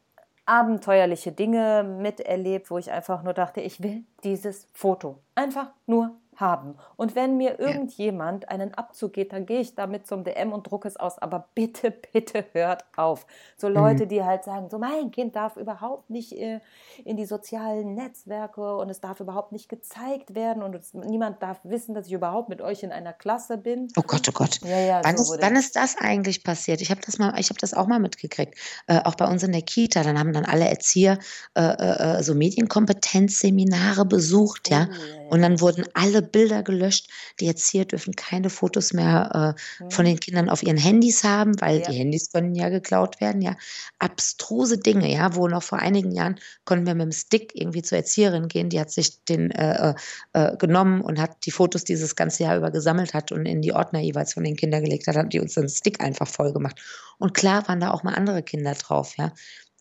abenteuerliche Dinge miterlebt, wo ich einfach nur dachte, ich will dieses Foto einfach nur haben. Und wenn mir irgendjemand einen Abzug geht, dann gehe ich damit zum DM und drucke es aus. Aber bitte, bitte hört auf. So Leute, mhm. die halt sagen, so mein Kind darf überhaupt nicht äh, in die sozialen Netzwerke und es darf überhaupt nicht gezeigt werden und es, niemand darf wissen, dass ich überhaupt mit euch in einer Klasse bin. Oh Gott, oh Gott. Ja, ja, wann, so ist, wann ist das eigentlich passiert? Ich habe das mal, ich habe das auch mal mitgekriegt. Äh, auch bei uns in der Kita, dann haben dann alle Erzieher äh, äh, äh so Medienkompetenzseminare besucht, ja. Oh, ja und dann wurden alle Bilder gelöscht. Die Erzieher dürfen keine Fotos mehr äh, mhm. von den Kindern auf ihren Handys haben, weil ja. die Handys können ja geklaut werden. Ja, abstruse Dinge. Ja, wo noch vor einigen Jahren konnten wir mit dem Stick irgendwie zur Erzieherin gehen. Die hat sich den äh, äh, äh, genommen und hat die Fotos dieses ganze Jahr über gesammelt hat und in die Ordner jeweils von den Kindern gelegt hat, hat die uns den Stick einfach voll gemacht. Und klar waren da auch mal andere Kinder drauf. Ja,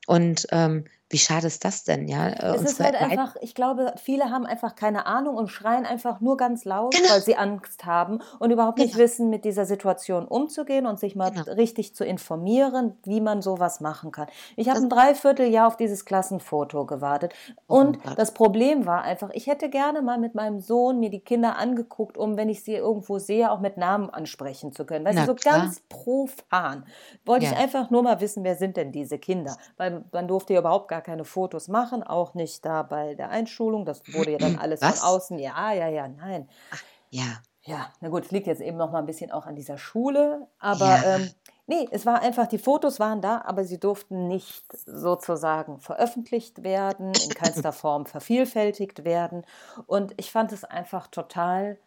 und ähm, wie schade ist das denn, ja? Äh, es ist halt einfach, ich glaube, viele haben einfach keine Ahnung und schreien einfach nur ganz laut, genau. weil sie Angst haben und überhaupt genau. nicht wissen, mit dieser Situation umzugehen und sich mal genau. richtig zu informieren, wie man sowas machen kann. Ich habe ein Dreivierteljahr auf dieses Klassenfoto gewartet oh und das Problem war einfach, ich hätte gerne mal mit meinem Sohn mir die Kinder angeguckt, um, wenn ich sie irgendwo sehe, auch mit Namen ansprechen zu können. Weißt du, so klar. ganz profan. Wollte ja. ich einfach nur mal wissen, wer sind denn diese Kinder? Weil man durfte ja überhaupt gar gar keine Fotos machen, auch nicht da bei der Einschulung. Das wurde ja dann alles Was? von außen. Ja, ja, ja, nein. Ach, ja. Ja, na gut, es liegt jetzt eben noch mal ein bisschen auch an dieser Schule, aber Ja. ähm, ne, es war einfach die Fotos waren da, aber sie durften nicht sozusagen veröffentlicht werden, in keinster Form vervielfältigt werden. Und ich fand es einfach total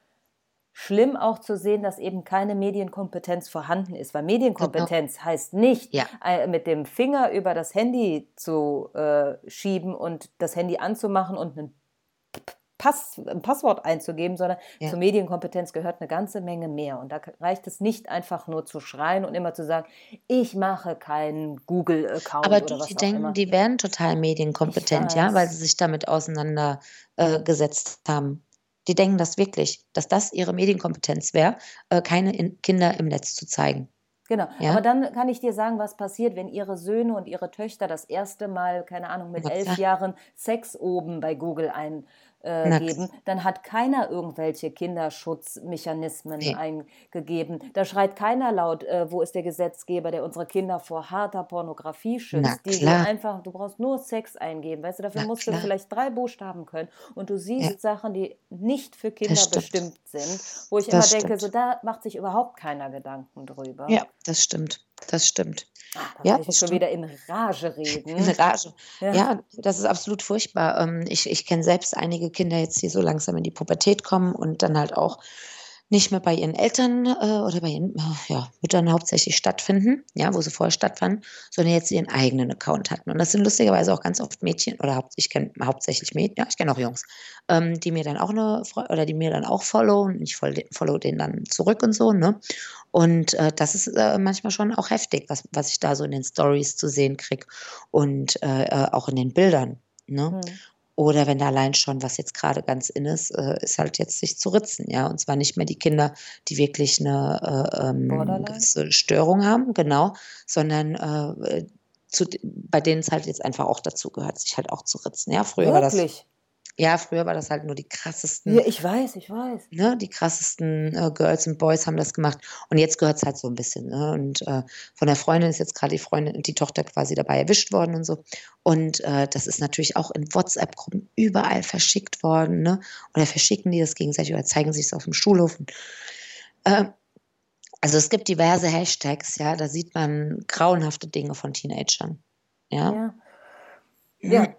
schlimm auch zu sehen, dass eben keine Medienkompetenz vorhanden ist, weil Genau. Medienkompetenz heißt nicht, Ja. äh, mit dem Finger über das Handy zu äh, schieben und das Handy anzumachen und einen Pass, ein Passwort einzugeben, sondern Ja. zur Medienkompetenz gehört eine ganze Menge mehr. Und da reicht es nicht einfach nur zu schreien und immer zu sagen, ich mache keinen Google-Account Aber oder du, was die auch denken, immer. die wären total medienkompetent, ja, weil sie sich damit auseinandergesetzt äh, haben. Die denken das wirklich, dass das ihre Medienkompetenz wäre, äh, keine in Kinder im Netz zu zeigen. Genau, Ja? aber dann kann ich dir sagen, was passiert, wenn ihre Söhne und ihre Töchter das erste Mal, keine Ahnung, mit elf. Jahren Sex oben bei Google Na eingeben, dann hat keiner irgendwelche Kinderschutzmechanismen Ne. eingegeben. Da schreit keiner laut, äh, wo ist der Gesetzgeber, der unsere Kinder vor harter Pornografie Na schützt. Die so klar. einfach, du brauchst nur Sex eingeben, weißt du, dafür Na musst du klar. vielleicht drei Buchstaben können und du Ja. siehst Sachen, die nicht für Kinder bestimmt sind, wo ich immer Das denke, stimmt. so da macht sich überhaupt keiner Gedanken drüber. Ja, das stimmt. Das stimmt. Da Ja, ich schon wieder in Rage In reden. Rage. Ja. Ja, das ist absolut furchtbar. Ähm, ich ich kenne selbst einige Kinder jetzt, die so langsam in die Pubertät kommen und dann halt auch nicht mehr bei ihren Eltern äh, oder bei ihren äh, ja, Müttern hauptsächlich stattfinden, ja, wo sie vorher stattfanden, sondern jetzt ihren eigenen Account hatten. Und das sind lustigerweise auch ganz oft Mädchen oder haupt, ich kenne hauptsächlich Mädchen, ja, ich kenne auch Jungs, ähm, die mir dann auch eine oder die mir dann auch followen und ich follow, follow den dann zurück und so, ne? Und äh, das ist äh, manchmal schon auch heftig, was, was ich da so in den Stories zu sehen kriege und äh, äh, auch in den Bildern. Ne? Hm. Oder wenn da allein schon, was jetzt gerade ganz in ist, äh, ist halt jetzt sich zu ritzen, ja. Und zwar nicht mehr die Kinder, die wirklich eine äh, ähm, Störung haben, genau, sondern äh, zu, bei denen es halt jetzt einfach auch dazu gehört, sich halt auch zu ritzen. Ja, früher war das, Wirklich? Ja, früher war das halt nur die krassesten Ja, ich weiß, ich weiß. ne, die krassesten äh, Girls und Boys haben das gemacht. Und jetzt gehört es halt so ein bisschen. Ne? Und äh, von der Freundin ist jetzt gerade die Freundin, die Tochter quasi dabei erwischt worden und so. Und äh, das ist natürlich auch in WhatsApp-Gruppen überall verschickt worden. Ne? Oder verschicken die das gegenseitig oder zeigen sich es auf dem Schulhof. Und, äh, also es gibt diverse Hashtags, ja, da sieht man grauenhafte Dinge von Teenagern. Ja. Ja. Ja,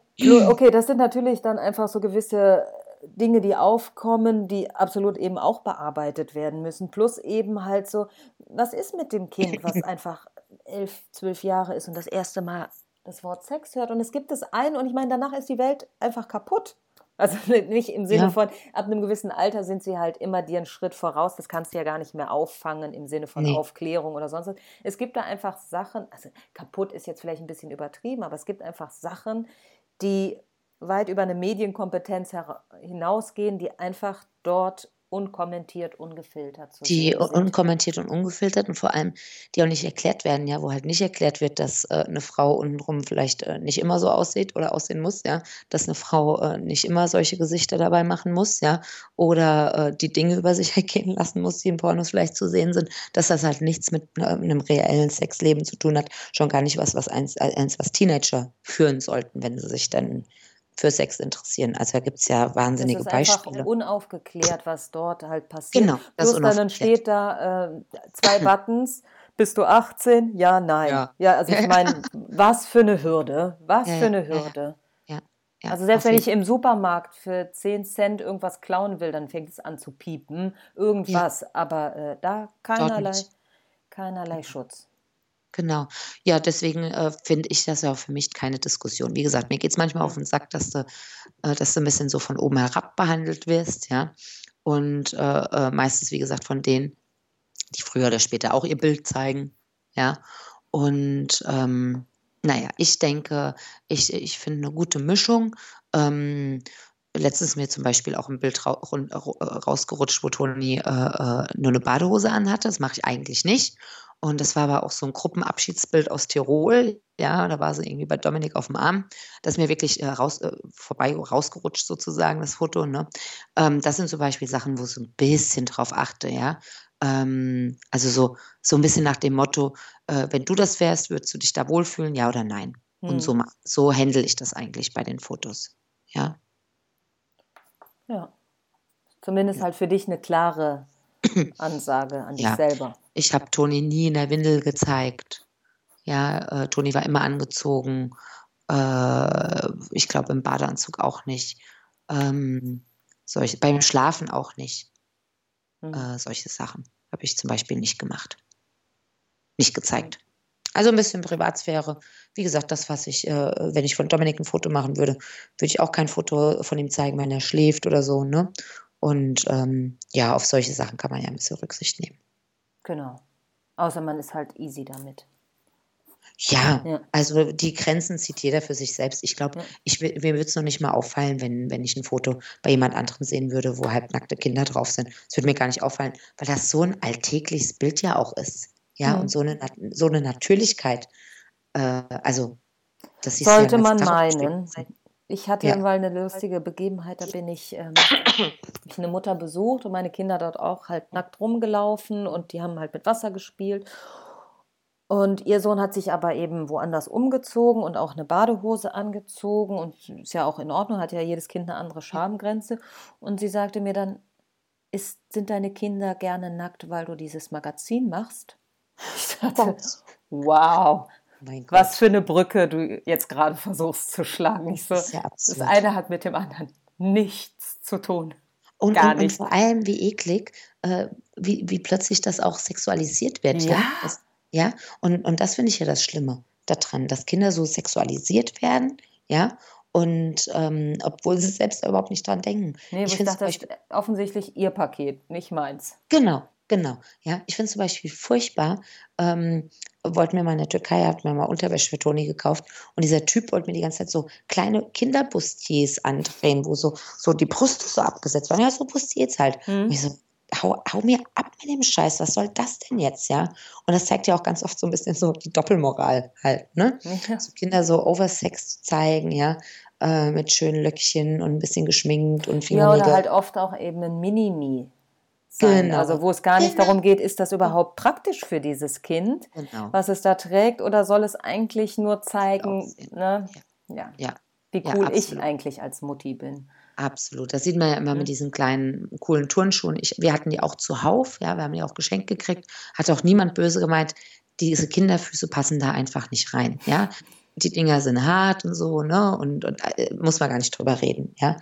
Okay, das sind natürlich dann einfach so gewisse Dinge, die aufkommen, die absolut eben auch bearbeitet werden müssen. Plus eben halt so, was ist mit dem Kind, was einfach elf, zwölf Jahre ist und das erste Mal das Wort Sex hört und es gibt es ein und ich meine, danach ist die Welt einfach kaputt. Also nicht im Sinne Ja. von, ab einem gewissen Alter sind sie halt immer dir einen Schritt voraus. Das kannst du ja gar nicht mehr auffangen im Sinne von Nee. Aufklärung oder sonst was. Es gibt da einfach Sachen, also kaputt ist jetzt vielleicht ein bisschen übertrieben, aber es gibt einfach Sachen, die weit über eine Medienkompetenz hinausgehen, die einfach dort unkommentiert, ungefiltert zu die sehen sind. unkommentiert und ungefiltert und vor allem, die auch nicht erklärt werden, ja, wo halt nicht erklärt wird, dass äh, eine Frau untenrum vielleicht äh, nicht immer so aussieht oder aussehen muss, ja, dass eine Frau äh, nicht immer solche Gesichter dabei machen muss, ja, oder äh, die Dinge über sich ergehen lassen muss, die in Pornos vielleicht zu sehen sind, dass das halt nichts mit äh, einem reellen Sexleben zu tun hat, schon gar nicht was, was eins, eins was Teenager führen sollten, wenn sie sich dann für Sex interessieren. Also da gibt es ja Das wahnsinnige ist einfach Beispiele. unaufgeklärt, was dort halt passiert. Genau, das ist Plus dann steht da äh, zwei Buttons. Bist du 18? Ja, nein. Ja. Ja, also ich meine, was für eine Hürde. Was Ja, für eine. Hürde. Ja, ja, Also selbst wenn ich im Supermarkt für 10 Cent irgendwas klauen will, dann fängt es an zu piepen. Irgendwas. Aber äh, da keinerlei, keinerlei Schutz. Genau. Ja, deswegen äh, finde ich das ja auch für mich keine Diskussion. Wie gesagt, mir geht es manchmal auf den Sack, dass du, äh, dass du ein bisschen so von oben herab behandelt wirst, ja. Und äh, äh, meistens, wie gesagt, von denen, die früher oder später auch ihr Bild zeigen, ja. Und ähm, naja, ich denke, ich, ich finde eine gute Mischung. Ähm, letztens mir zum Beispiel auch ein Bild äh, rausgerutscht, wo Toni äh, äh, nur eine Badehose anhatte. Das mache ich eigentlich nicht. Und das war aber auch so ein Gruppenabschiedsbild aus Tirol. Ja, da war sie irgendwie bei Dominik auf dem Arm. Das ist mir wirklich äh, raus, äh, vorbei rausgerutscht sozusagen, das Foto. Ne? Ähm, das sind zum Beispiel Sachen, wo ich so ein bisschen drauf achte, ja. Ähm, also so, so ein bisschen nach dem Motto, äh, wenn du das wärst, würdest du dich da wohlfühlen, ja oder nein? Und hm. so, so handle ich das eigentlich bei den Fotos. Ja. Ja. Zumindest halt für dich eine klare Ansage an dich ja. selber. Ich habe Toni nie in der Windel gezeigt. Ja, äh, Toni war immer angezogen. Äh, ich glaube im Badeanzug auch nicht. Ähm, solche, beim Schlafen auch nicht. Mhm. Äh, solche Sachen habe ich zum Beispiel nicht gemacht. Nicht gezeigt. Also ein bisschen Privatsphäre. Wie gesagt, das, was ich, äh, wenn ich von Dominik ein Foto machen würde, würde ich auch kein Foto von ihm zeigen, wenn er schläft oder so. Ne? Und ähm, ja, auf solche Sachen kann man ja ein bisschen Rücksicht nehmen. Genau. Außer man ist halt easy damit. Ja, ja, also die Grenzen zieht jeder für sich selbst. Ich glaube, ja. mir würde es noch nicht mal auffallen, wenn, wenn ich ein Foto bei jemand anderem sehen würde, wo halbnackte Kinder drauf sind. Es würde mir gar nicht auffallen, weil das so ein alltägliches Bild ja auch ist. Ja, mhm. und so eine, so eine Natürlichkeit. Äh, also, das ist Sollte ja man meinen. Ich hatte ja. mal eine lustige Begebenheit, da bin ich, ähm, ich eine Mutter besucht und meine Kinder dort auch halt nackt rumgelaufen und die haben halt mit Wasser gespielt. Und ihr Sohn hat sich aber eben woanders umgezogen und auch eine Badehose angezogen und ist ja auch in Ordnung, hat ja jedes Kind eine andere Schamgrenze. Und sie sagte mir dann, ist, sind deine Kinder gerne nackt, weil du dieses Magazin machst? Ich dachte, wow, was für eine Brücke du jetzt gerade versuchst zu schlagen. Ich so, das, ja das eine hat mit dem anderen nichts zu tun. Und, Gar und, und vor allem, wie eklig, äh, wie, wie plötzlich das auch sexualisiert wird. Ja. ja? Das, ja, und, und das finde ich ja das Schlimme daran, dass Kinder so sexualisiert werden, ja, und ähm, obwohl sie selbst überhaupt nicht dran denken. Nee, ich, ich dachte, das ist offensichtlich ihr Paket, nicht meins. Genau, genau. Ja, ich finde es zum Beispiel furchtbar. Ähm, wollten wir mal in der Türkei, hat mir mal Unterwäsche für Toni gekauft und dieser Typ wollte mir die ganze Zeit so kleine Kinderbustiers andrehen, wo so, so die Brüste so abgesetzt waren. Ja, so Bustiers halt. Mhm. Und ich so, hau, hau mir ab mit dem Scheiß, was soll das denn jetzt, ja? Und das zeigt ja auch ganz oft so ein bisschen so die Doppelmoral halt, ne? Ja. So Kinder so oversex zu zeigen, ja, äh, mit schönen Löckchen und ein bisschen geschminkt und Fingernägel. Ja, oder halt oft auch eben ein Mini-Mi. Genau. Also wo es gar nicht genau. darum geht, ist das überhaupt praktisch für dieses Kind, genau. was es da trägt, oder soll es eigentlich nur zeigen, ne? ja. Ja. wie cool ja, ich eigentlich als Mutti bin. Absolut. Das sieht man ja immer mhm. mit diesen kleinen, coolen Turnschuhen. Ich, wir hatten die auch zuhauf, ja, wir haben die auch geschenkt gekriegt. Hat auch niemand böse gemeint. Diese Kinderfüße passen da einfach nicht rein, ja. Die Dinger sind hart und so, ne, und, und äh, muss man gar nicht drüber reden, ja.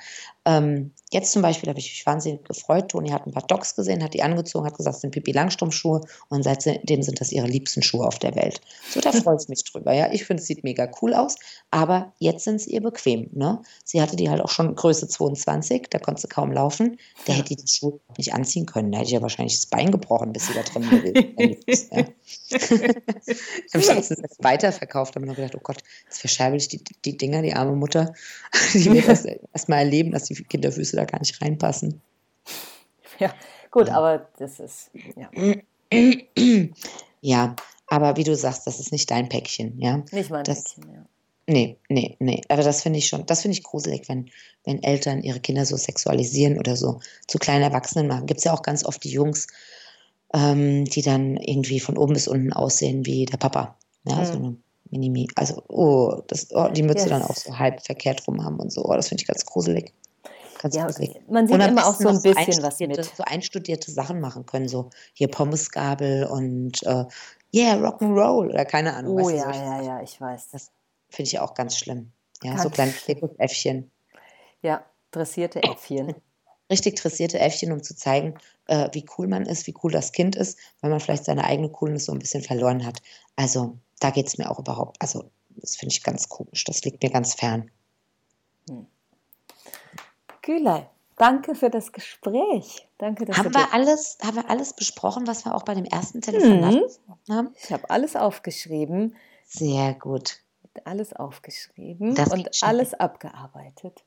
Ähm, jetzt zum Beispiel habe ich mich wahnsinnig gefreut. Toni hat ein paar Docs gesehen, hat die angezogen, hat gesagt, das sind Pipi Langstrumpfschuhe und seitdem sind das ihre liebsten Schuhe auf der Welt. So, da freut es mich drüber. Ja, ich finde, es sieht mega cool aus, aber jetzt sind sie ihr bequem. Ne? Sie hatte die halt auch schon Größe 22, da konnte sie kaum laufen. Da hätte die die Schuhe nicht anziehen können. Da hätte ich ja wahrscheinlich das Bein gebrochen, bis sie da drin gewesen ist. Ja. habe ich letztens weiterverkauft, habe mir noch gedacht, oh Gott, jetzt verscherbel ich die, die Dinger, die arme Mutter. Die wird erst, erst mal erleben, dass die Kinderfüße da gar nicht reinpassen. Ja, gut, aber das ist, ja. Ja, aber wie du sagst, das ist nicht dein Päckchen, ja. Nicht mein das, Päckchen, ja. Nee, nee, nee. Aber das finde ich schon, das finde ich gruselig, wenn, wenn Eltern ihre Kinder so sexualisieren oder so zu kleinen Erwachsenen machen. Gibt es ja auch ganz oft die Jungs, ähm, die dann irgendwie von oben bis unten aussehen wie der Papa. Ja, mhm. so eine Minimi. Also, oh, das, oh, die Mütze yes. dann auch so halb verkehrt rum haben und so. Oh, das finde ich ganz gruselig. Ganz ja, gruselig. Man sieht immer auch so ein bisschen was mit. So einstudierte Sachen machen können, so hier Pommesgabel und äh, yeah, Rock'n'Roll oder keine Ahnung. Oh ja, ja, ja, ich weiß. Das finde ich auch ganz schlimm. Ja, ganz so kleine Äffchen. Ja, dressierte Äffchen. Richtig dressierte Äffchen, um zu zeigen, äh, wie cool man ist, wie cool das Kind ist, weil man vielleicht seine eigene Coolness so ein bisschen verloren hat. Also da geht es mir auch überhaupt, also das finde ich ganz komisch, das liegt mir ganz fern. Hm. Gülay, danke für das Gespräch. Danke, dass haben, wir alles, haben wir alles besprochen, was wir auch bei dem ersten Telefonat mhm. haben? Ich habe alles aufgeschrieben. Sehr gut. Alles aufgeschrieben das und alles abgearbeitet.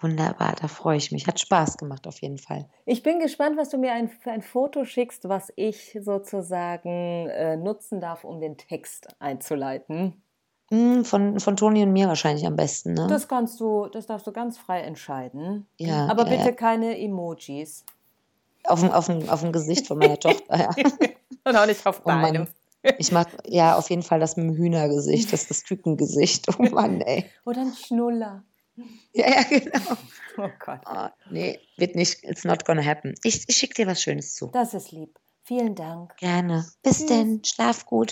Wunderbar, da freue ich mich. Hat Spaß gemacht auf jeden Fall. Ich bin gespannt, was du mir ein, für ein Foto schickst, was ich sozusagen äh, nutzen darf, um den Text einzuleiten. Hm, von, von Toni und mir wahrscheinlich am besten, ne? Das kannst du, das darfst du ganz frei entscheiden. Ja. Aber ja, bitte ja. keine Emojis. Auf dem, auf, dem, auf dem Gesicht von meiner Tochter, ja. und auch nicht auf oh deinem. Ich mache ja auf jeden Fall das mit dem Hühnergesicht, das ist das Kükengesicht. Oh Mann, ey. Oder ein Schnuller. Ja, ja, genau. Oh Gott. Oh, nee, wird nicht, it's not gonna happen. Ich, ich schicke dir was Schönes zu. Das ist lieb. Vielen Dank. Gerne. Bis Tschüss. denn. Schlaf gut.